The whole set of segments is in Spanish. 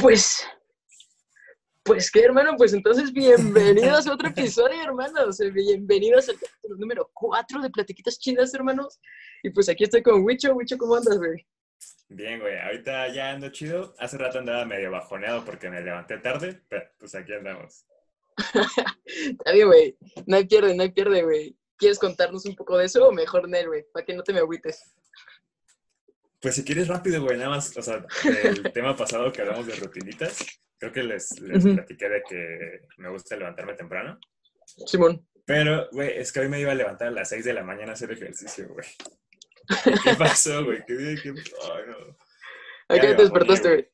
Pues, pues qué, hermano, pues entonces bienvenidos a otro episodio, hermanos. Bienvenidos al capítulo número 4 de Platiquitas Chidas, hermanos. Y pues aquí estoy con Wicho. Wicho, ¿cómo andas, güey? Bien, güey. Ahorita ya ando chido. Hace rato andaba medio bajoneado porque me levanté tarde, pero pues aquí andamos. Está bien, güey. No hay pierde, no hay pierde, güey. ¿Quieres contarnos un poco de eso o mejor, Nel, güey? Para que no te me agüites. Pues si quieres rápido, güey, nada más, o sea, el tema pasado que hablamos de rutinitas, creo que les, les platiqué de que me gusta levantarme temprano. Simón. Pero, güey, es que hoy me iba a levantar a las 6 de la mañana a hacer ejercicio, güey. ¿Qué pasó, güey? ¿Qué día? ¿Qué... Ay, no. ¿A qué te despertaste, güey?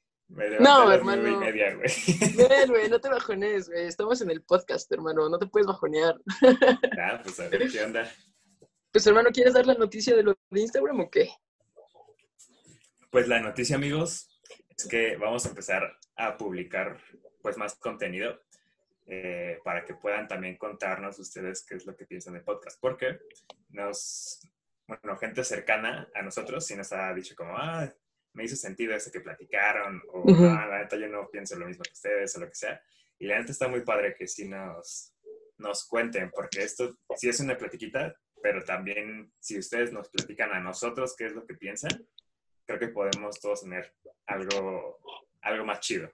no, hermano. Y media, güey. Ven, güey, no te bajones, güey. Estamos en el podcast, hermano. No te puedes bajonear. Ah, pues a ver, ¿qué onda? Pues, hermano, ¿quieres dar la noticia de lo de Instagram o qué? Pues la noticia, amigos, es que vamos a empezar a publicar pues más contenido eh, para que puedan también contarnos ustedes qué es lo que piensan del podcast, porque nos, bueno, gente cercana a nosotros sí nos ha dicho como, ah, me hizo sentido eso que platicaron, o ah, la neta yo no pienso lo mismo que ustedes, o lo que sea. Y la neta está muy padre que sí nos, nos cuenten, porque esto sí es una platiquita, pero también si ustedes nos platican a nosotros qué es lo que piensan, creo que podemos todos tener algo, algo más chido.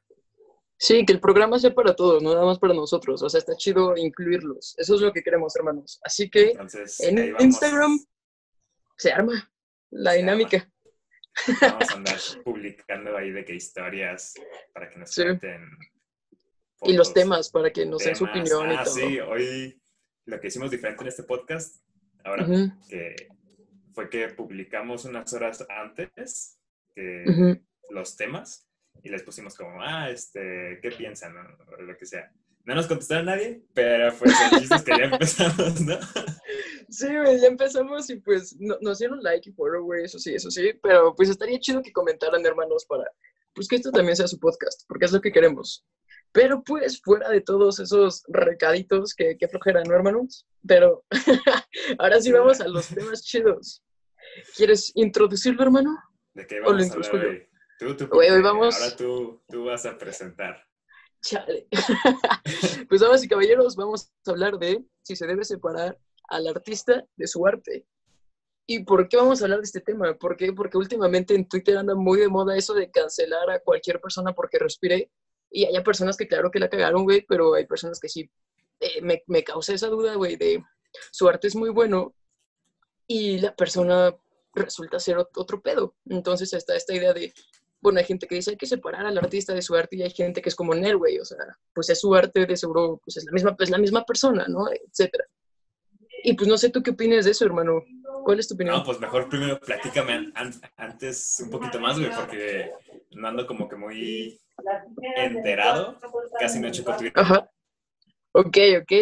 Sí, que el programa sea para todos, no nada más para nosotros. O sea, está chido incluirlos. Eso es lo que queremos, hermanos. Así que en Instagram se arma la dinámica. Vamos a andar publicando ahí de qué historias para que nos cuenten. y los temas, para que nos den su opinión y ah, todo. Sí, hoy lo que hicimos diferente en este podcast, ahora que fue que publicamos unas horas antes los temas y les pusimos como, ah, este, ¿qué piensan? O lo que sea. No nos contestaron nadie, pero pues el chiste que ya empezamos, ¿no? Sí, ya empezamos y pues nos dieron like y follow, güey, eso sí, eso sí, pero pues estaría chido que comentaran, hermanos, para pues que esto también sea su podcast, porque es lo que queremos. Pero pues fuera de todos esos recaditos que, que flojera, ¿no, hermanos? Pero ahora sí vamos a los temas chidos. ¿Quieres introducirlo, hermano? ¿De qué vamos a hablar hoy? Tú, tú, vamos... Ahora tú, tú vas a presentar. Chale. pues damas y caballeros, vamos a hablar de si se debe separar al artista de su arte. ¿Y por qué vamos a hablar de este tema? ¿Por qué? Porque últimamente en Twitter anda muy de moda eso de cancelar a cualquier persona porque respire. Y hay personas que claro que la cagaron, güey, pero hay personas que sí. Eh, me, me causa esa duda, güey, de su arte es muy bueno y la persona resulta ser otro pedo. Entonces está esta idea de, bueno, hay gente que dice hay que separar al artista de su arte y hay gente que es como Nel, güey, o sea, pues es su arte, de seguro, pues es la misma, es la misma persona, ¿no? Etcétera. Y pues no sé tú qué opinas de eso, hermano. ¿Cuál es tu opinión? No, pues mejor primero platícame antes un poquito más, güey, porque no ando como que muy enterado. Casi no he hecho Twitter. Ajá. Ok, ok.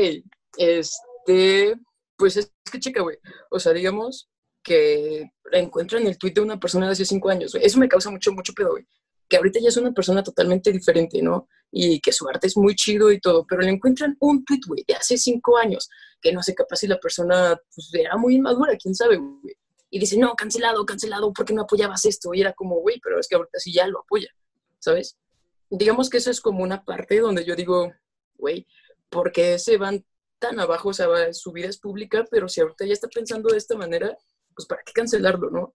Este, pues es, que chica, güey. O sea, digamos que la encuentro en el tweet de una persona de hace cinco años, güey. Eso me causa mucho, mucho pedo, güey. Que ahorita ya es una persona totalmente diferente, ¿no? Y que su arte es muy chido y todo, pero le encuentran un tweet, güey, de hace cinco años, que no sé, capaz si la persona pues, era muy inmadura, quién sabe, güey. Y dice, no, cancelado, cancelado, ¿por qué no apoyabas esto? Y era como, güey, pero es que ahorita sí ya lo apoya, ¿sabes? Digamos que eso es como una parte donde yo digo, güey, ¿por qué se van tan abajo, o sea, su vida es pública, pero si ahorita ya está pensando de esta manera, pues ¿para qué cancelarlo, no?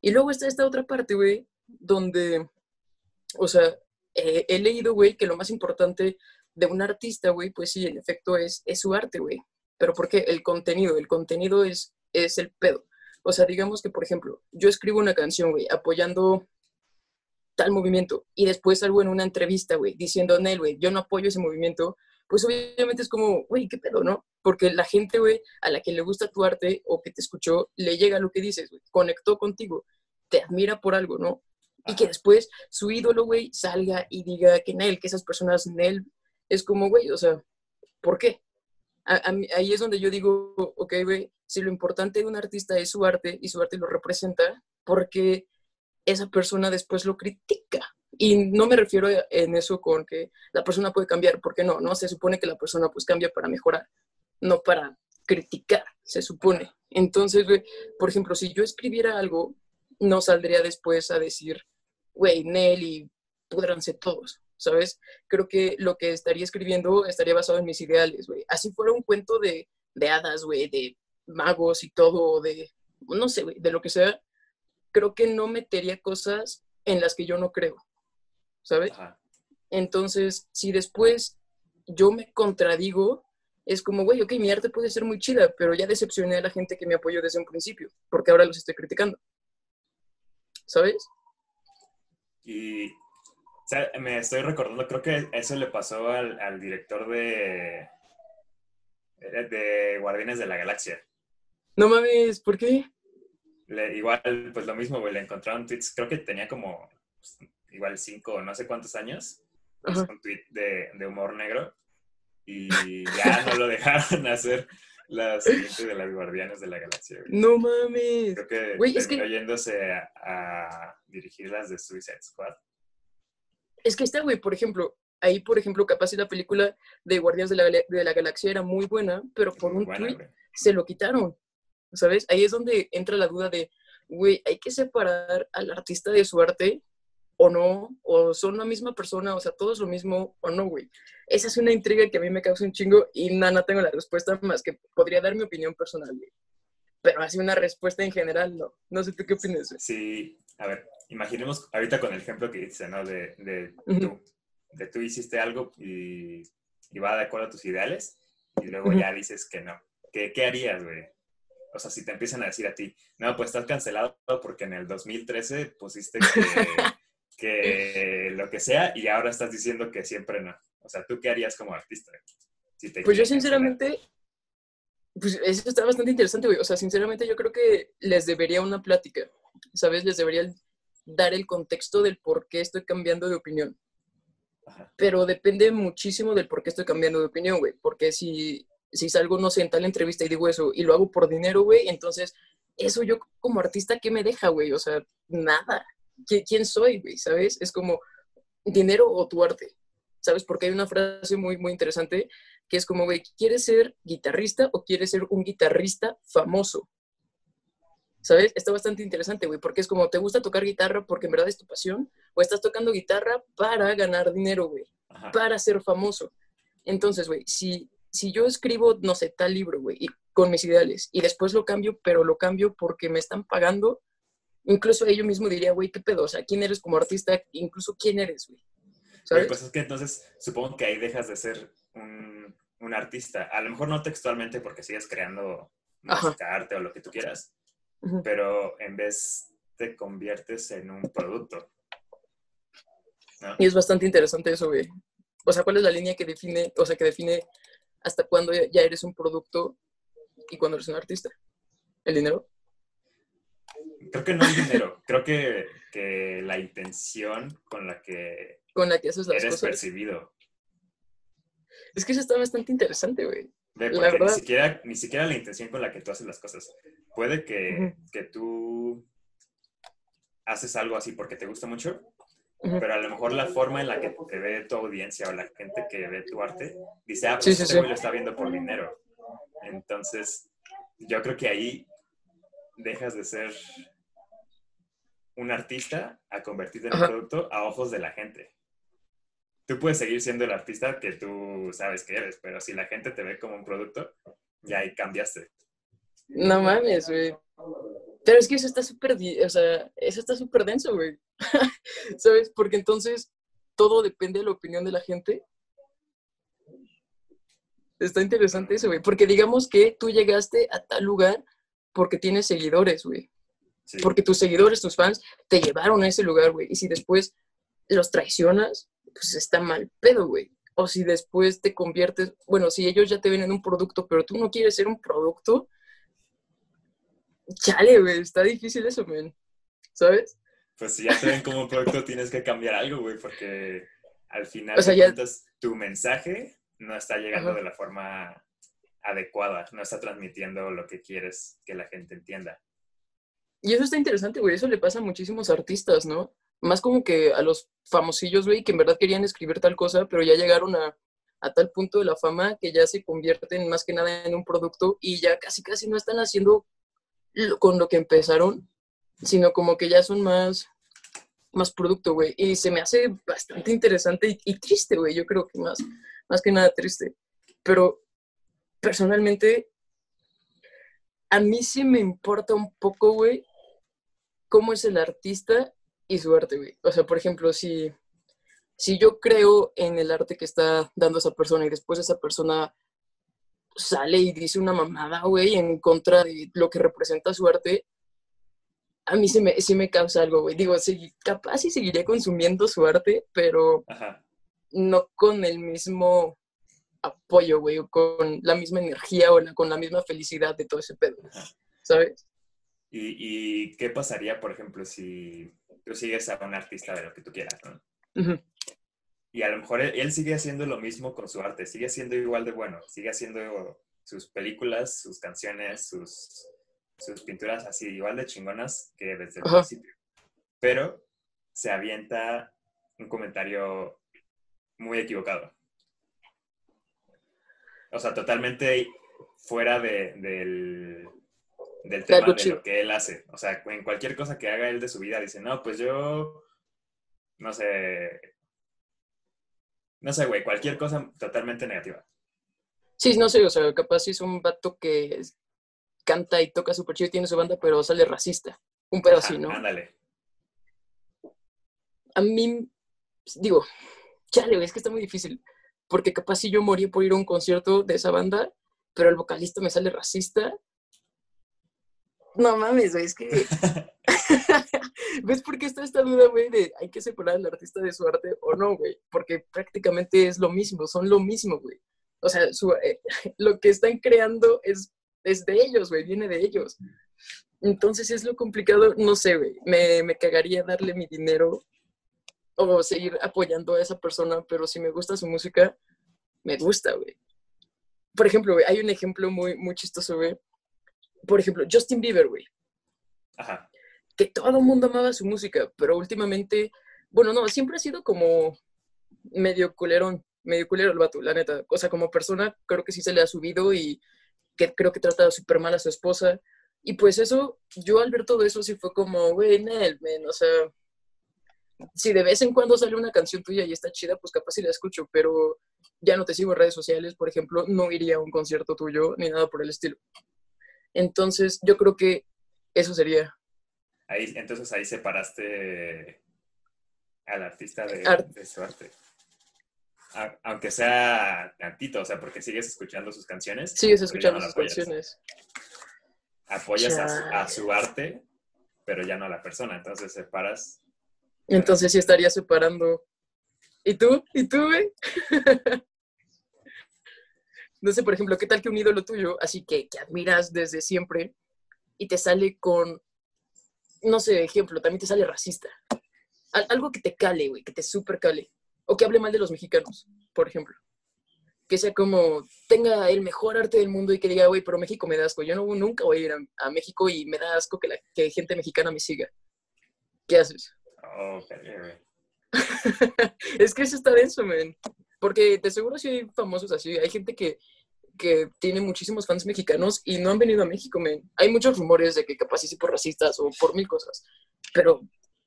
Y luego está esta otra parte, güey, donde, o sea, eh, he leído, güey, que lo más importante de un artista, güey, pues sí, en efecto es, es su arte, güey. Pero ¿por qué? El contenido, el contenido es, es el pedo. O sea, digamos que, por ejemplo, yo escribo una canción, güey, apoyando tal movimiento y después salgo en una entrevista, güey, diciendo, Nel, güey, yo no apoyo ese movimiento, pues obviamente es como, güey, qué pedo, ¿no? Porque la gente, güey, a la que le gusta tu arte o que te escuchó, le llega lo que dices, güey, conectó contigo, te admira por algo, ¿no? Y que después su ídolo, güey, salga y diga que Nel, que esas personas, Nel, es como, güey, o sea, ¿por qué? ahí es donde yo digo, ok, güey, si lo importante de un artista es su arte y su arte lo representa, porque esa persona después lo critica? Y no me refiero en eso con que la persona puede cambiar, porque no, no, se supone que la persona pues cambia para mejorar, no para criticar, se supone. Entonces, por ejemplo, si yo escribiera algo, no saldría después a decir, güey, Nelly, pudranse todos. ¿sabes? Creo que lo que estaría escribiendo estaría basado en mis ideales, güey. Así fuera un cuento de, de hadas, güey, de magos y todo, de, no sé, güey, de lo que sea, creo que no metería cosas en las que yo no creo, ¿sabes? Entonces, si después yo me contradigo, es como, güey, ok, mi arte puede ser muy chida, pero ya decepcioné a la gente que me apoyó desde un principio, porque ahora los estoy criticando. ¿Sabes? Y me estoy recordando, creo que eso le pasó al, director de, de Guardianes de la Galaxia. No mames, ¿por qué? Igual, pues lo mismo, güey, le encontraron tweets, creo que tenía como pues, igual cinco no sé cuántos años, pues, un tweet de, de humor negro y ya no lo dejaron hacer la siguiente de las Guardianes de la Galaxia. No mames. Creo que güey, es que... yéndose a, dirigir las de Suicide Squad. Es que está, güey, por ejemplo, ahí, por ejemplo, capaz la película de Guardianes de la, de la Galaxia era muy buena, pero por un tweet se lo quitaron. ¿Sabes? Ahí es donde entra la duda de, güey, hay que separar al artista de su arte o no, o son la misma persona, o sea, todo es lo mismo o no, güey. Esa es una intriga que a mí me causa un chingo y nada, no tengo la respuesta más que podría dar mi opinión personal, güey. Pero así una respuesta en general, no. No sé tú qué opinas. Sí, a ver, imaginemos ahorita con el ejemplo que dices, ¿no? De, de tú, de tú hiciste algo y, y, va de acuerdo a tus ideales y luego ya dices que no. ¿Qué, qué harías, güey? O sea, si te empiezan a decir a ti, no, pues estás cancelado porque en el 2013 pusiste que que lo que sea y ahora estás diciendo que siempre no. O sea, ¿tú qué harías como artista? pues yo sinceramente, pues eso está bastante interesante, güey. O sea, sinceramente yo creo que les debería una plática, ¿sabes? Les debería dar el contexto del por qué estoy cambiando de opinión. Pero depende muchísimo del por qué estoy cambiando de opinión, güey. Porque si, si salgo, no sé, en tal entrevista y digo eso y lo hago por dinero, güey, entonces eso yo como artista, ¿qué me deja, güey? O sea, nada quién soy, güey, ¿sabes? Es como dinero o tu arte, ¿sabes? Porque hay una frase muy, muy interesante que es como, güey, ¿quieres ser guitarrista o quieres ser un guitarrista famoso? ¿Sabes? Está bastante interesante, güey, porque es como, ¿te gusta tocar guitarra porque en verdad es tu pasión? ¿O estás tocando guitarra para ganar dinero, güey? Para ser famoso. Entonces, güey, si, si yo escribo, no sé, tal libro, güey, con mis ideales, y después lo cambio, pero lo cambio porque me están pagando, incluso ellos mismo diría, güey, ¿qué pedo? O sea, ¿quién eres como artista? Incluso, ¿quién eres, güey? ¿Sabes? Pues es que entonces supongo que ahí dejas de ser un, un artista. A lo mejor no textualmente porque sigues creando música, arte o lo que tú quieras, pero en vez te conviertes en un producto. Y es bastante interesante eso, güey. O sea, ¿cuál es la línea que define, o sea, que define hasta cuándo ya eres un producto y cuándo eres un artista? ¿El dinero? Creo que no el dinero, creo que, que, la intención con la que, con la que haces las eres percibido. Es que eso está bastante interesante, güey. la verdad. Ni siquiera, ni siquiera la intención con la que tú haces las cosas. Puede que, que tú haces algo así porque te gusta mucho, pero a lo mejor la forma en la que te ve tu audiencia o la gente que ve tu arte dice, ah, pues este lo está viendo por dinero. Entonces, yo creo que ahí dejas de ser un artista a convertirte en un producto a ojos de la gente. Tú puedes seguir siendo el artista que tú sabes que eres, pero si la gente te ve como un producto, ya ahí cambiaste. No mames, güey. Pero es que eso está súper, o sea, eso está súper denso, güey. ¿Sabes? Porque entonces todo depende de la opinión de la gente. Está interesante eso, güey. Porque digamos que tú llegaste a tal lugar porque tienes seguidores, güey. Porque tus seguidores, tus fans, te llevaron a ese lugar, güey. Y si después los traicionas, pues está mal pedo, güey. O si después te conviertes, bueno, si ellos ya te ven en un producto, pero tú no quieres ser un producto, chale, güey, está difícil eso, men. ¿Sabes? Pues si ya te ven como un producto, tienes que cambiar algo, güey, porque al final o sea, ya... tu mensaje no está llegando de la forma adecuada, no está transmitiendo lo que quieres que la gente entienda. Y eso está interesante, güey, eso le pasa a muchísimos artistas, ¿no? Más como que a los famosillos, güey, que en verdad querían escribir tal cosa, pero ya llegaron a, a tal punto de la fama que ya se convierten más que nada en un producto y ya casi casi no están haciendo con lo que empezaron, sino como que ya son más, más producto, güey. Y se me hace bastante interesante y, triste, güey. Yo creo que más, más que nada triste. Pero personalmente, a mí sí me importa un poco, güey, cómo es el artista y su arte, güey. O sea, por ejemplo, si, si yo creo en el arte que está dando esa persona y después esa persona sale y dice una mamada, güey, en contra de lo que representa su arte, a mí sí me, sí me causa algo, güey. Digo, sí, capaz sí seguiría consumiendo su arte, pero no con el mismo apoyo, güey, o con la misma energía o con la misma felicidad de todo ese pedo, ¿sabes? ¿Y, ¿Y, qué pasaría, por ejemplo, si tú sigues a un artista de lo que tú quieras, ¿no? Y a lo mejor él, sigue haciendo lo mismo con su arte, sigue siendo igual de bueno, sigue haciendo sus películas, sus canciones, sus, sus pinturas así, igual de chingonas que desde el principio. Pero se avienta un comentario muy equivocado. O sea, totalmente fuera de, del, del tema de lo que él hace. O sea, en cualquier cosa que haga él de su vida, dice, no, pues yo, no sé, no sé, güey, cualquier cosa totalmente negativa. Sí, no sé, o sea, capaz es un vato que canta y toca súper chido y tiene su banda, pero sale racista. Un pedo así, ¿no? Ándale. A mí, digo, chale, es que está muy difícil. Porque capaz si yo morí por ir a un concierto de esa banda, pero el vocalista me sale racista, no mames, güey, es que... ¿Ves por qué está esta duda, güey, de hay que separar al artista de su arte o no, güey? Porque prácticamente es lo mismo, son lo mismo, güey. O sea, eh, lo que están creando es, es de ellos, güey, viene de ellos. Entonces es lo complicado, no sé, güey, me, me cagaría darle mi dinero o seguir apoyando a esa persona, pero si me gusta su música, me gusta, güey. Por ejemplo, güey, hay un ejemplo muy, muy chistoso, güey, por ejemplo, Justin Bieber, güey. Ajá. Que todo el mundo amaba su música, pero últimamente, bueno, no, siempre ha sido como medio culerón, medio culero el vato, la neta. O sea, como persona, creo que sí se le ha subido y que creo que trata súper mal a su esposa. Y pues eso, yo al ver todo eso sí fue como, güey, Nel, o sea, si de vez en cuando sale una canción tuya y está chida, pues capaz sí la escucho, pero ya no te sigo en redes sociales, por ejemplo, no iría a un concierto tuyo ni nada por el estilo. Entonces, yo creo que eso sería. Ahí, entonces ahí separaste al artista de, su arte. Aunque sea tantito, o sea, porque sigues escuchando sus canciones. Sigues escuchando sus canciones. Apoyas a su, arte, pero ya no a la persona, entonces separas. Entonces sí estaría separando. ¿Y tú? ¿Y tú, güey? no sé, por ejemplo, ¿qué tal que un ídolo tuyo, así que, que admiras desde siempre, y te sale con, no sé, ejemplo, también te sale racista? algo que te cale, güey, que te super cale. O que hable mal de los mexicanos, por ejemplo. Que sea como, tenga el mejor arte del mundo y que diga, güey, pero México me da asco. Yo no, nunca voy a ir a, México y me da asco que, la, que gente mexicana me siga. ¿Qué haces? Oh, es que eso está denso, man. Porque de seguro sí hay famosos así. Hay gente que, que tiene muchísimos fans mexicanos y no han venido a México, man. Hay muchos rumores de que capaz sí por racistas o por mil cosas. Pero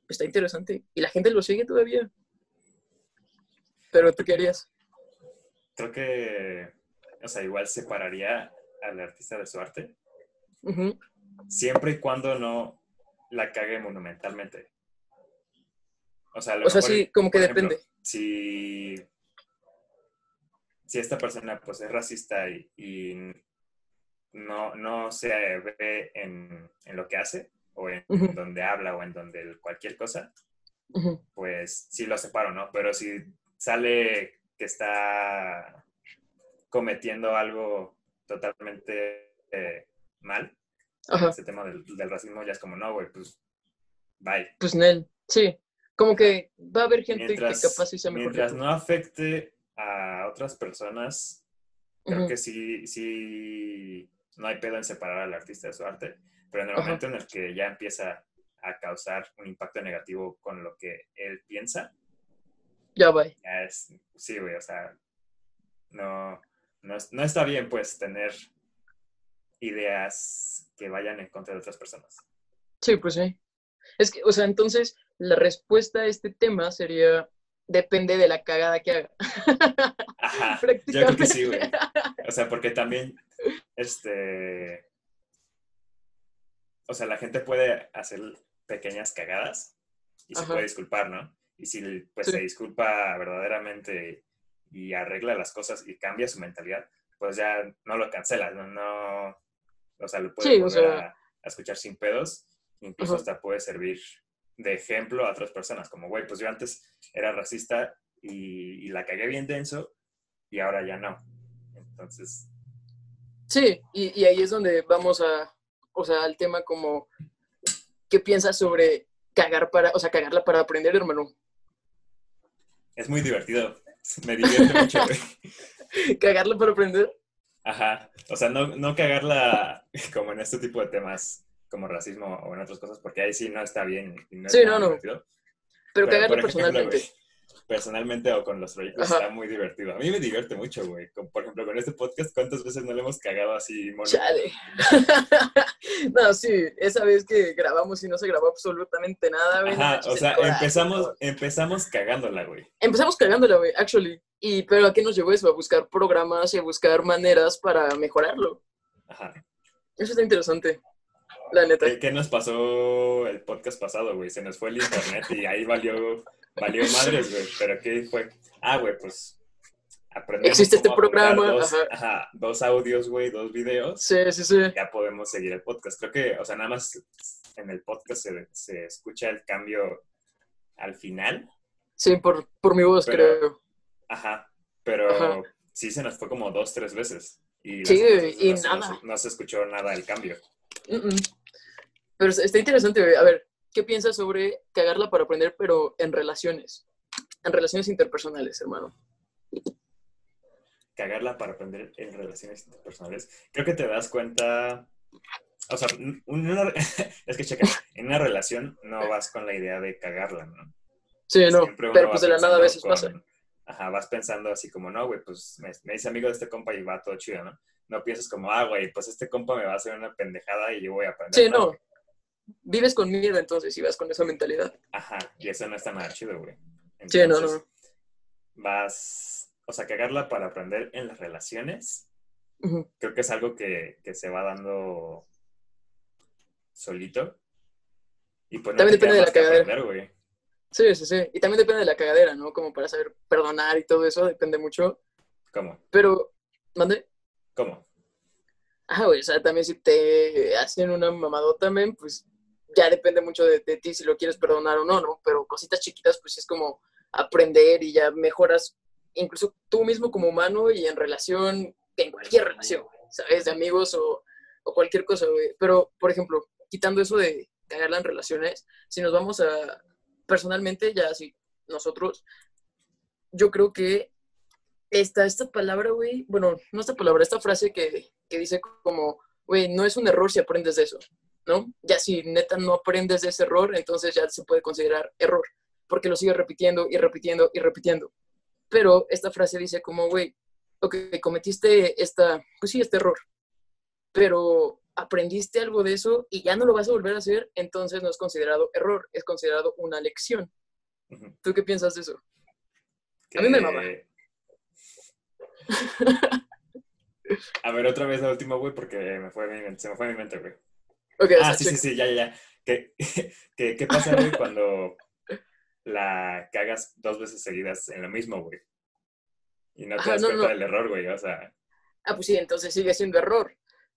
está interesante. Y la gente lo sigue todavía. Pero tú qué harías? Creo que, o sea, igual separaría al artista de su arte. Siempre y cuando no la cague monumentalmente. O sea, o sea sí, como que depende. Si si esta persona pues es racista y, no, no se ve en, lo que hace o en, donde habla o en donde cualquier cosa, pues sí lo separo, ¿no? Pero si sale que está cometiendo algo totalmente eh, mal, ese tema del, racismo ya es como, no, güey, pues bye. Pues Nel, sí. Como que va a haber gente que capaz sí sea mejor. Mientras no afecte a otras personas, creo que sí, sí, no hay pedo en separar al artista de su arte, pero en el momento en el que ya empieza a causar un impacto negativo con lo que él piensa, ya va. sí, güey, o sea, no, no, está bien pues tener ideas que vayan en contra de otras personas. Sí, pues sí. Es que, o sea, entonces la respuesta a este tema sería depende de la cagada que haga. Ajá, yo creo que sí, güey. O sea, porque también, este, o sea, la gente puede hacer pequeñas cagadas y se puede disculpar, ¿no? Y si pues se disculpa verdaderamente y arregla las cosas y cambia su mentalidad, pues ya no lo cancela, no, no o sea, lo puede volver a, escuchar sin pedos, incluso hasta puede servir de ejemplo a otras personas, como, güey, pues yo antes era racista y, y, la cagué bien denso y ahora ya no. Entonces... Sí, y, y ahí es donde vamos a, o sea, al tema como, ¿qué piensas sobre cagar para, o sea, cagarla para aprender, hermano? Es muy divertido. Me divierte mucho, güey. ¿Cagarla para aprender? Ajá. O sea, no, no cagarla como en este tipo de temas como racismo o en otras cosas, porque ahí sí no está bien. no sí, no, no. Pero, cagarla personalmente personalmente o con los proyectos está muy divertido. A mí me divierte mucho, güey. Por ejemplo, con este podcast, ¿cuántas veces no le hemos cagado así, mono? Chale. no, sí, esa vez que grabamos y no se grabó absolutamente nada, güey. Ajá, o sea, empezamos, empezamos cagándola, güey. Empezamos cagándola, güey, actually. Y, pero ¿a qué nos llevó eso? A buscar programas y a buscar maneras para mejorarlo. Ajá. Eso está interesante. La neta. ¿Qué, ¿Qué, nos pasó el podcast pasado, güey? Se nos fue el internet y ahí valió Valió madres, güey. Pero ¿qué fue? Ah, güey, pues aprendemos Existe este programa. Dos, ajá. dos audios, güey, dos videos. Sí, sí, sí. Ya podemos seguir el podcast. Creo que, o sea, nada más en el podcast se, se escucha el cambio al final. Sí, por, por mi voz, creo. Ajá, pero sí se nos fue como dos, tres veces. Y sí, y nada. No, se escuchó nada del cambio. Pero está interesante, güey. A ver, ¿qué piensas sobre cagarla para aprender, pero en relaciones? En relaciones interpersonales, hermano. Cagarla para aprender en relaciones interpersonales. Creo que te das cuenta. O sea, es que checa, en una relación no vas con la idea de cagarla, ¿no? Sí, no, pero pues de la nada a veces pasa. Ajá, vas pensando así como, no, güey, pues me, me, dice amigo de este compa y va todo chido, ¿no? No piensas como, ah, güey, pues este compa me va a hacer una pendejada y yo voy a aprender. Sí, no vives con miedo entonces y vas con esa mentalidad. Ajá, y eso no está nada chido, güey. sí, no, no. Vas, o sea, cagarla para aprender en las relaciones. Creo que es algo que, que, se va dando solito. Y pues también depende de la cagadera. güey. Sí, sí, sí. Y también depende de la cagadera, ¿no? Como para saber perdonar y todo eso, depende mucho. ¿Cómo? Pero, ¿mande? ¿Cómo? Ah, güey, o sea, también si te hacen una mamadota, también, pues ya depende mucho de, ti si lo quieres perdonar o no, ¿no? Pero cositas chiquitas, pues es como aprender y ya mejoras incluso tú mismo como humano y en relación, en cualquier relación, ¿sabes? De amigos o, o cualquier cosa, güey. Pero, por ejemplo, quitando eso de cagarla en relaciones, si nos vamos a, personalmente, ya así, nosotros, yo creo que esta, esta palabra, güey, bueno, no esta palabra, esta frase que, que dice como, güey, no es un error si aprendes de eso. ¿No? Ya si neta no aprendes de ese error, entonces ya se puede considerar error, porque lo sigues repitiendo y repitiendo y repitiendo. Pero esta frase dice como, güey, ok, cometiste esta, pues sí, este error, pero aprendiste algo de eso y ya no lo vas a volver a hacer, entonces no es considerado error, es considerado una lección. ¿Tú qué piensas de eso? A mí me mama. A ver, otra vez la última, güey, porque me fue se me fue mi mente, güey ah, sí, sí, sí, ya, ya, ya. ¿Qué, qué, qué pasa, güey, cuando la cagas dos veces seguidas en lo mismo, güey? Y no te das cuenta del error, güey, o sea... Ah, pues sí, entonces sigue siendo error.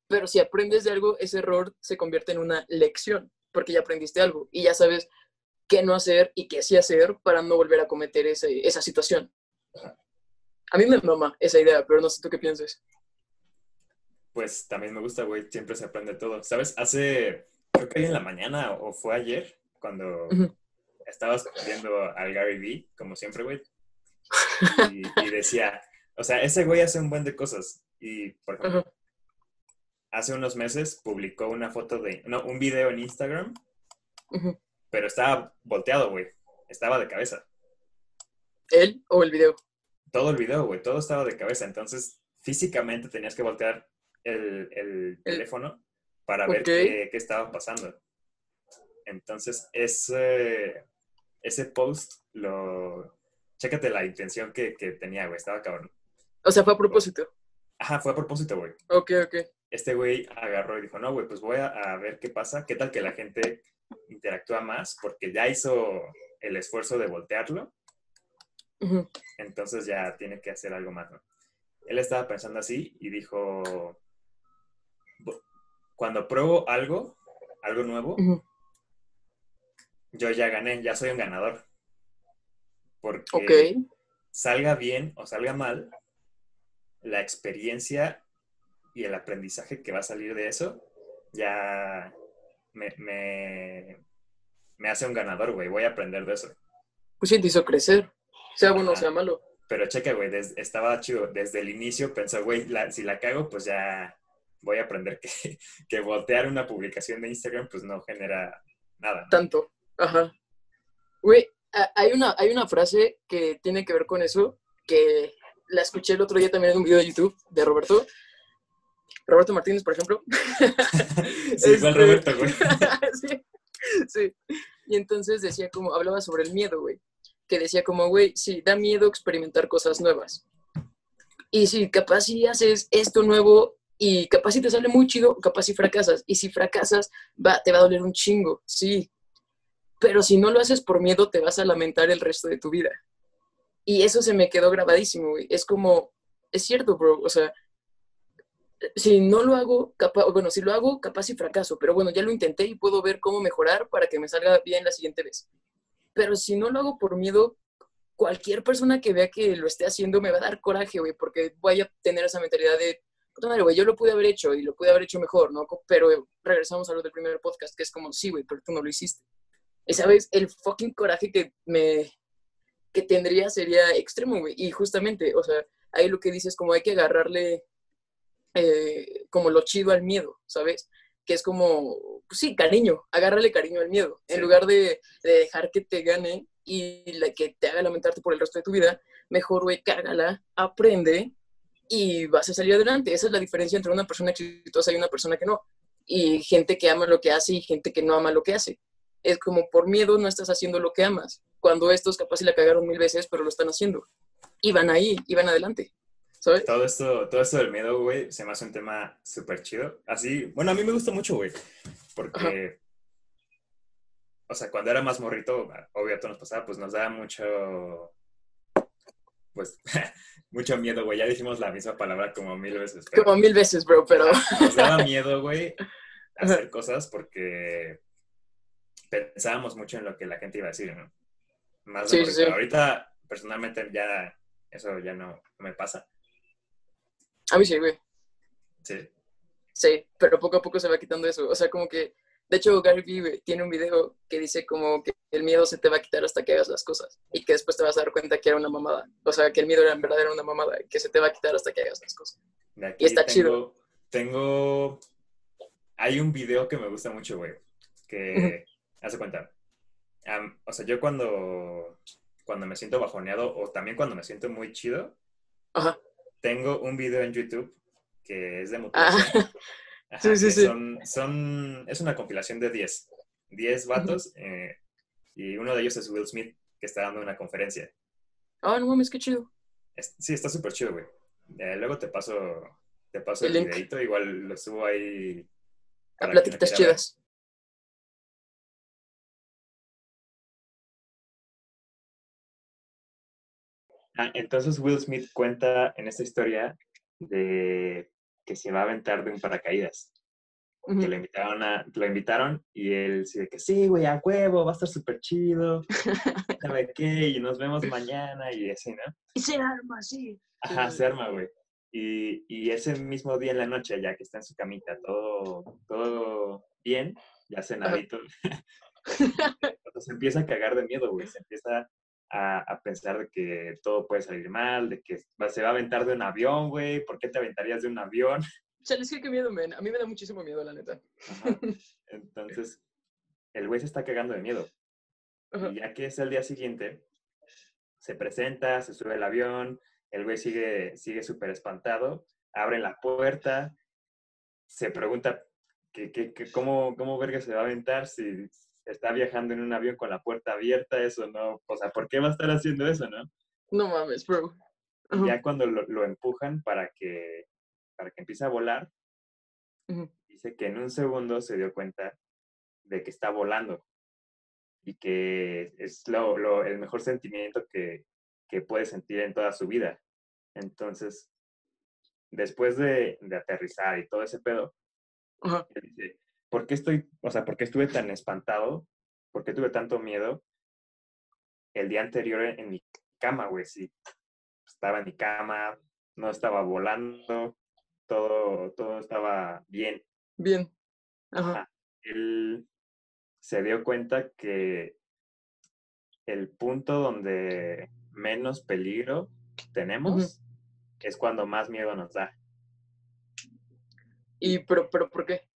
Pero si aprendes de algo, ese error se convierte en una lección, porque ya aprendiste algo y ya sabes qué no hacer y qué sí hacer para no volver a cometer ese, esa situación. A mí me mama esa idea, pero no sé tú qué piensas pues también me gusta, güey, siempre se aprende todo. ¿Sabes? Hace, creo que hoy en la mañana o fue ayer, cuando estabas viendo al Gary Vee, como siempre, güey, y, decía, o sea, ese güey hace un buen de cosas. Y, por ejemplo, hace unos meses publicó una foto de, no, un video en Instagram, pero estaba volteado, güey, estaba de cabeza. ¿Él o el video? Todo el video, güey, todo estaba de cabeza. Entonces, físicamente tenías que voltear el, teléfono para ver qué, estaba pasando. Entonces, es, ese post lo... Chécate la intención que, que tenía, güey. Estaba cabrón. O sea, fue a propósito. Ajá, fue a propósito, güey. Ok, ok. Este güey agarró y dijo, no, güey, pues voy a, a ver qué pasa. ¿Qué tal que la gente interactúa más? Porque ya hizo el esfuerzo de voltearlo. Ujú. Entonces ya tiene que hacer algo más, ¿no? Él estaba pensando así y dijo, "Bu- cuando pruebo algo, algo nuevo, yo ya gané, ya soy un ganador. Porque salga bien o salga mal, la experiencia y el aprendizaje que va a salir de eso ya me, me, me hace un ganador, güey. Voy a aprender de eso. Pues sí, te hizo crecer. Sea bueno o sea malo. Pero checa, güey, estaba chido. Desde el inicio pensó, güey, la- si la cago, pues ya voy a aprender que, que voltear una publicación de Instagram, pues no genera nada. ¿no? Tanto. Ajá. Güey, hay una, hay una frase que tiene que ver con eso, que la escuché el otro día también en un video de YouTube de Roberto. Roberto Martínez, por ejemplo. Sí, el Este- Roberto, güey. sí, sí. Y entonces decía como, hablaba sobre el miedo, güey. Que decía como, güey, sí, da miedo experimentar cosas nuevas. Y sí, capaz si haces esto nuevo y capaz si te sale muy chido, capaz si fracasas. Y si fracasas, va, te va a doler un chingo, sí. Pero si no lo haces por miedo, te vas a lamentar el resto de tu vida. Y eso se me quedó grabadísimo. Es como, es cierto, bro. O sea, si no lo hago, capaz, bueno, si lo hago, capaz y fracaso, pero bueno, ya lo intenté y puedo ver cómo mejorar para que me salga bien la siguiente vez. Pero si no lo hago por miedo, cualquier persona que vea que lo esté haciendo me va a dar coraje, güey, porque voy a tener esa mentalidad de, puta madre, güey, yo lo pude haber hecho y lo pude haber hecho mejor, ¿no? Pero regresamos a lo del primer podcast, que es como, sí, güey, pero tú no lo hiciste. Y sabes, el fucking coraje que me que tendría sería extremo, güey. Y justamente, o sea, ahí lo que dices, como hay que agarrarle eh, como lo chido al miedo, ¿sabes? Que es como, pues sí, cariño, agárrale cariño al miedo. En Sí. lugar de, de dejar que te gane y la, que te haga lamentarte por el resto de tu vida, mejor, güey, cágala, aprende y vas a salir adelante. Esa es la diferencia entre una persona exitosa y una persona que no. Y gente que ama lo que hace y gente que no ama lo que hace. Es como por miedo no estás haciendo lo que amas. Cuando estos capaz si la cagaron mil veces, pero lo están haciendo. Y van ahí, y van adelante. ¿Sabes? Todo esto, todo esto del miedo, güey, se me hace un tema súper chido. Así, bueno, a mí me gusta mucho, güey, porque, o sea, cuando era más morrito, obvio, a todos nos pasaba, pues nos daba mucho, pues, mucho miedo, güey. Ya dijimos la misma palabra como mil veces. pero- Como mil veces, bro, pero... Nos daba miedo, güey, hacer cosas porque pensábamos mucho en lo que la gente iba a decir, ¿no? Más de Sí, sí. Ahorita, personalmente, ya eso ya no, no me pasa. A mí sí, güey. Sí. Sí, pero poco a poco se va quitando eso. O sea, como que... De hecho, Gary Vee tiene un video que dice como que el miedo se te va a quitar hasta que hagas las cosas. Y que después te vas a dar cuenta que era una mamada. O sea, que el miedo era en verdad era una mamada. Que se te va a quitar hasta que hagas las cosas. De aquí Y está tengo, chido. Tengo. Hay un video que me gusta mucho, güey. Que. Hace cuenta. am, o sea, yo cuando. Cuando me siento bajoneado o también cuando me siento muy chido, Ajá. tengo un video en YouTube que es de Ah, motivación. Ajá, sí, sí, sí. Son, es una compilación de 10. 10 vatos. eh, y uno de ellos es Will Smith, que está dando una conferencia. ah, no mames, qué chido. Es- sí, está súper chido, güey. Eh, luego te paso, te paso El el, videito, igual lo subo ahí. A platiquitas chidas. Ah, entonces Will Smith cuenta en esta historia de que se va a aventar de un paracaídas. Ujú. Que lo invitaron, a, lo invitaron y él dice que sí, güey, a huevo, va a estar súper chido. ¿Sabe qué? Y nos vemos mañana y así, ¿no? Y se arma, sí. Ajá, Sí. se arma, güey. Y, y ese mismo día en la noche, ya que está en su camita, todo, todo bien, ya cenadito, se empieza a cagar de miedo, güey. Se empieza a, a pensar de que todo puede salir mal, de que se va a aventar de un avión, güey. ¿Por qué te aventarías de un avión? Chale, es que qué miedo, men. A mí me da muchísimo miedo, la neta. Ajá. Entonces, el güey se está cagando de miedo. Ajá. Y ya que es el día siguiente, se presenta, se sube al avión, el güey sigue sigue súper espantado, abren la puerta, se pregunta que, que- que cómo, cómo verga se va a aventar si, está viajando en un avión con la puerta abierta, eso no, o sea, ¿por qué va a estar haciendo eso, no? No mames, bro. Y ya cuando lo, lo empujan para que, para que empiece a volar, Ujú. dice que en un segundo se dio cuenta de que está volando y que es lo, lo- el mejor sentimiento que, que puede sentir en toda su vida. Entonces, después de, de aterrizar y todo ese pedo, Ajá. dice, ¿por qué estoy, o sea, por qué estuve tan espantado? ¿Por qué tuve tanto miedo el día anterior en, en mi cama, güey? Sí, estaba en mi cama, no estaba volando, todo, todo estaba bien. Bien. Ajá. Ajá. Él se dio cuenta que el punto donde menos peligro tenemos es cuando más miedo nos da. Y, pero, pero, ¿por qué?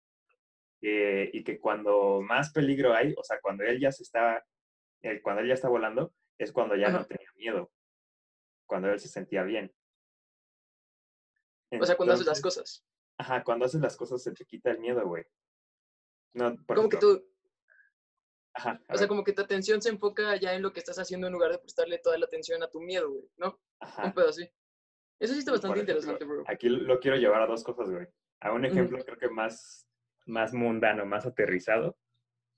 Eh, y que cuando más peligro hay, o sea, cuando él ya se está, eh, cuando él ya está volando, es cuando ya no tenía miedo, cuando él se sentía bien. O sea, cuando haces las cosas. Ajá, cuando haces las cosas se te quita el miedo, güey. No, por Como que tú, Ajá, o sea, como que tu atención se enfoca ya en lo que estás haciendo en lugar de prestarle toda la atención a tu miedo, güey, ¿no? ajá. Un pedo así. Eso sí está bastante ejemplo, interesante, bro. Aquí lo quiero llevar a dos cosas, güey. A un ejemplo creo que más, más mundano, más aterrizado,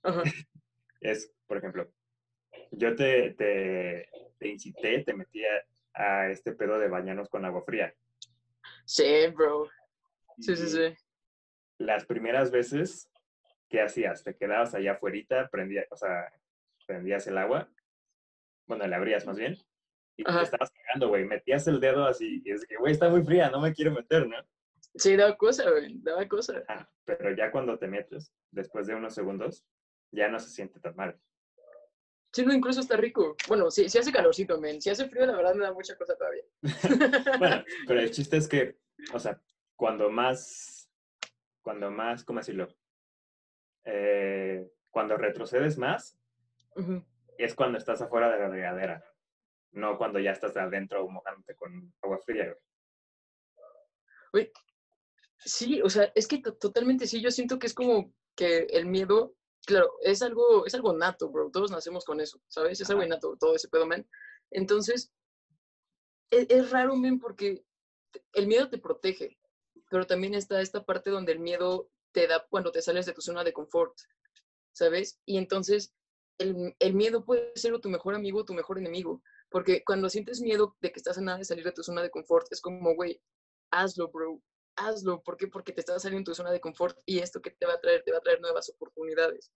Ajá. es, por ejemplo, yo te, te, te incité, te metí a, a este pedo de bañarnos con agua fría. Sí, bro. Sí, sí, Y sí. Las primeras veces, ¿qué hacías? Te quedabas allá afuera, prendías, o sea, prendías el agua, bueno, le abrías más bien, y te estabas cagando, güey. Metías el dedo así, y es que, güey, está muy fría, no me quiero meter, ¿no? Sí, daba cosa, güey. Daba cosa. Ah, pero ya cuando te metes, después de unos segundos, ya no se siente tan mal. Sí, no, incluso está rico. Bueno, sí, sí hace calorcito, men. Si hace frío, la verdad me da mucha cosa todavía. Bueno, pero el chiste es que, o sea, cuando más, cuando más, ¿cómo decirlo? Eh, cuando retrocedes más, es cuando estás afuera de la regadera, no cuando ya estás adentro mojándote con agua fría. güey. Güey, sí, o sea, es que to- totalmente sí, yo siento que es como que el miedo, claro, es algo, es algo nato, bro, todos nacemos con eso, ¿sabes? Es algo innato, todo ese pedo, man. Entonces, es, es raro, men, porque el miedo te protege, pero también está esta parte donde el miedo te da cuando te sales de tu zona de confort, ¿sabes? Y entonces, el, el miedo puede ser o tu mejor amigo o tu mejor enemigo, porque cuando sientes miedo de que estás a nada de salir de tu zona de confort, es como, güey, hazlo, bro, hazlo. ¿Por qué? Porque te estás saliendo de tu zona de confort y esto que te va a traer, te va a traer nuevas oportunidades.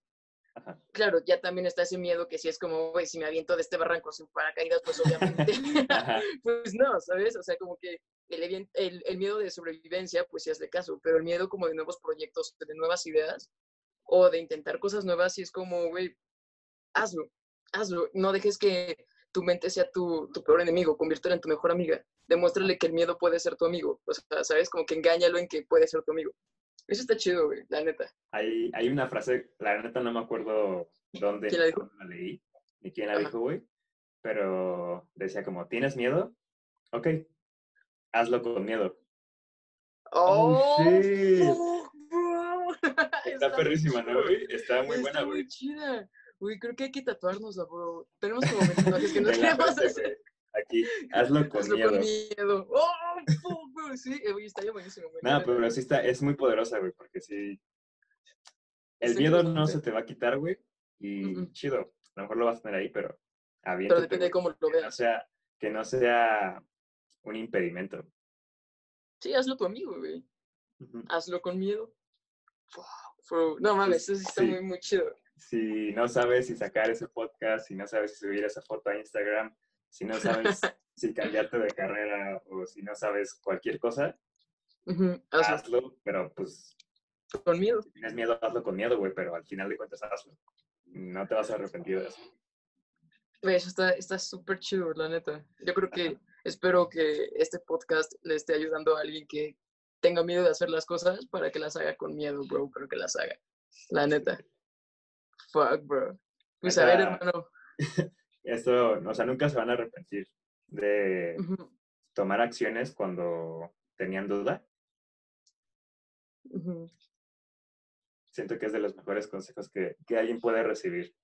Ajá. Claro, ya también está ese miedo que si es como, güey, si me aviento de este barranco sin paracaídas, pues obviamente, pues no, ¿sabes? O sea, como que el, evien- el, el miedo de sobrevivencia, pues sí es de caso, pero el miedo como de nuevos proyectos, de nuevas ideas o de intentar cosas nuevas, sí es como, güey, hazlo, hazlo. No dejes que tu mente sea tu, tu peor enemigo, conviértela en tu mejor amiga. Demuéstrale que el miedo puede ser tu amigo. O sea, ¿sabes? Como que engáñalo en que puede ser tu amigo. Eso está chido, güey, la neta. Hay, hay una frase, la neta no me acuerdo dónde ¿Quién la dijo? la leí, ni quién la Ajá. dijo, güey, pero decía como, ¿tienes miedo? Ok, hazlo con miedo. ¡Oh! shit. fuck, bro! Está muy perrísima, ¿no, güey? Está muy Está buena, muy güey. chida. Güey, creo que hay que tatuárnosla, bro. Tenemos como mensajes que no queremos hacer. Aquí, hazlo con Hazlo miedo. con miedo. ¡Oh! fuck, bro! Sí, eh, güey, estaría buenísimo, No, pero sí está, es muy poderosa, güey, porque sí. El Está miedo no se te va a quitar, güey, y chido. A lo mejor lo vas a tener ahí, pero Pero depende de cómo lo no veas. sea, que no sea un impedimento. Sí, hazlo tu amigo, güey. Hazlo con miedo. No mames, eso sí está Sí. muy, muy chido. Si no sabes si sacar ese podcast, si no sabes si subir esa foto a Instagram, si no sabes si cambiarte de carrera o si no sabes cualquier cosa, Hazlo hazlo, pero pues con miedo. si tienes miedo, hazlo con miedo, güey, pero al final de cuentas hazlo. No te vas a arrepentir de eso. Güey, Eso está está súper chido, la neta. Yo creo que, espero que este podcast le esté ayudando a alguien que tenga miedo de hacer las cosas para que las haga con miedo, bro, pero que las haga. La neta. Fuck, bro. Pues a ver, hermano. Esto, o sea, nunca se van a arrepentir de tomar acciones cuando tenían duda. siento que es de los mejores consejos que, que alguien puede recibir.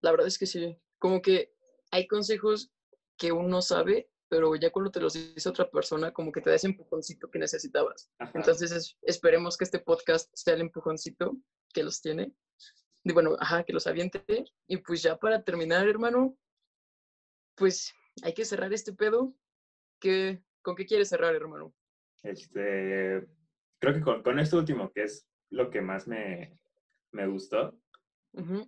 La verdad es que sí. Como que hay consejos que uno sabe, pero ya cuando te los dice otra persona, como que te da ese empujoncito que necesitabas. Entonces esperemos que este podcast sea el empujoncito que los tiene. Y bueno, ajá, que los aviente. Y pues ya para terminar, hermano, pues hay que cerrar este pedo. ¿Qué, ¿Con qué quieres cerrar, hermano? Este, creo que con, con esto último, que es lo que más me, me gustó,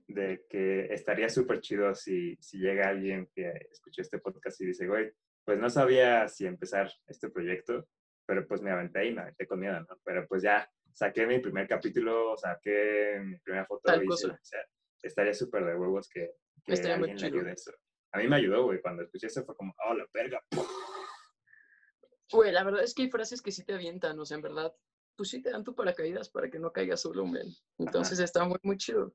de que estaría súper chido si, si llega alguien que escuchó este podcast y dice, güey, pues no sabía si empezar este proyecto, pero pues me aventé y me aventé con miedo, ¿no? Pero pues ya saqué mi primer capítulo, saqué mi primera foto. y, o sea, estaría súper de huevos que, que alguien le ayude eso. A mí me ayudó, güey, cuando escuché eso fue como, oh, la verga. Güey, la verdad es que hay frases que sí te avientan, o sea, en verdad, pues sí te dan tu paracaídas para que no caigas solo, men. Entonces está muy, muy chido.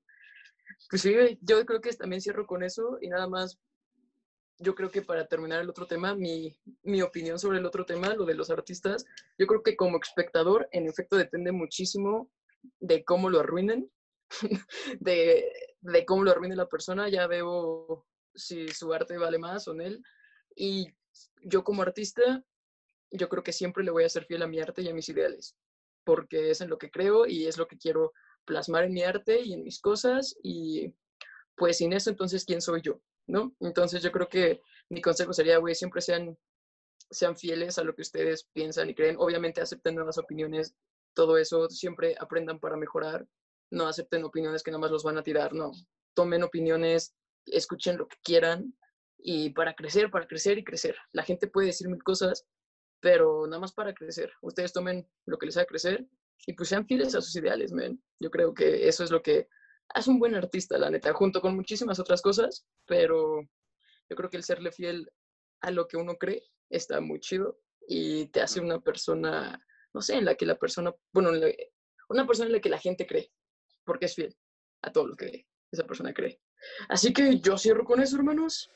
Pues sí, yo creo que también cierro con eso y nada más, yo creo que para terminar el otro tema, mi, mi opinión sobre el otro tema, lo de los artistas, yo creo que como espectador, en efecto, depende muchísimo de cómo lo arruinen, de, de cómo lo arruine la persona, ya veo si su arte vale más o no. Y yo como artista, yo creo que siempre le voy a ser fiel a mi arte y a mis ideales, porque es en lo que creo y es lo que quiero plasmar en mi arte y en mis cosas y pues sin eso entonces quién soy yo, ¿no? Entonces yo creo que mi consejo sería, güey, siempre sean sean fieles a lo que ustedes piensan y creen. Obviamente acepten nuevas opiniones, todo eso, siempre aprendan para mejorar, no acepten opiniones que nada más los van a tirar, no. Tomen opiniones, escuchen lo que quieran y para crecer, para crecer y crecer. La gente puede decir mil cosas, pero nada más para crecer. Ustedes tomen lo que les haga crecer y pues sean fieles a sus ideales, men. Yo creo que eso es lo que hace un buen artista, la neta, junto con muchísimas otras cosas, pero yo creo que el serle fiel a lo que uno cree está muy chido y te hace una persona, no sé, en la que la persona, bueno, una persona en la que la gente cree, porque es fiel a todo lo que esa persona cree. Así que yo cierro con eso, hermanos.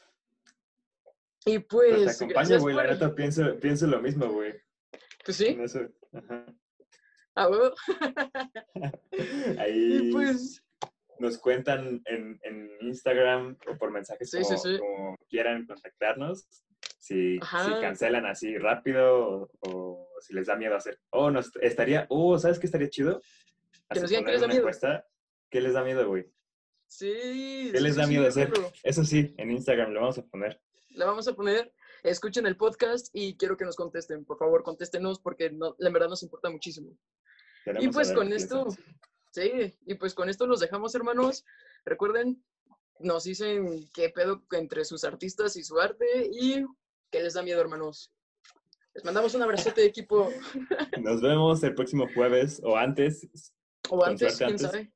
Y pues. te acompaño, güey. La neta pienso, pienso lo mismo, güey. Pues sí. Ajá. Ah. Ahí. pues. Nos cuentan en, en, Instagram o por mensajes como, quieran contactarnos. Si, si, cancelan así rápido o, si les da miedo hacer. Oh, nos estaría. Oh, ¿sabes qué estaría chido? Que nos digan qué les da miedo. ¿Qué les da miedo, güey? Sí. ¿Qué les da miedo hacer? Eso sí, en Instagram lo vamos a poner. Lo vamos a poner. Escuchen el podcast y quiero que nos contesten. Por favor, contéstenos porque no, la verdad nos importa muchísimo. y pues con esto, sí, y pues con esto los dejamos, hermanos. Recuerden, nos dicen qué pedo entre sus artistas y su arte y qué les da miedo, hermanos. Les mandamos un abrazote de equipo. Nos vemos el próximo jueves o antes. O antes, quién sabe.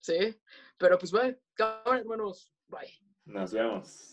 Sí. Pero pues bye. Cámara, hermanos. Bye. Nos vemos.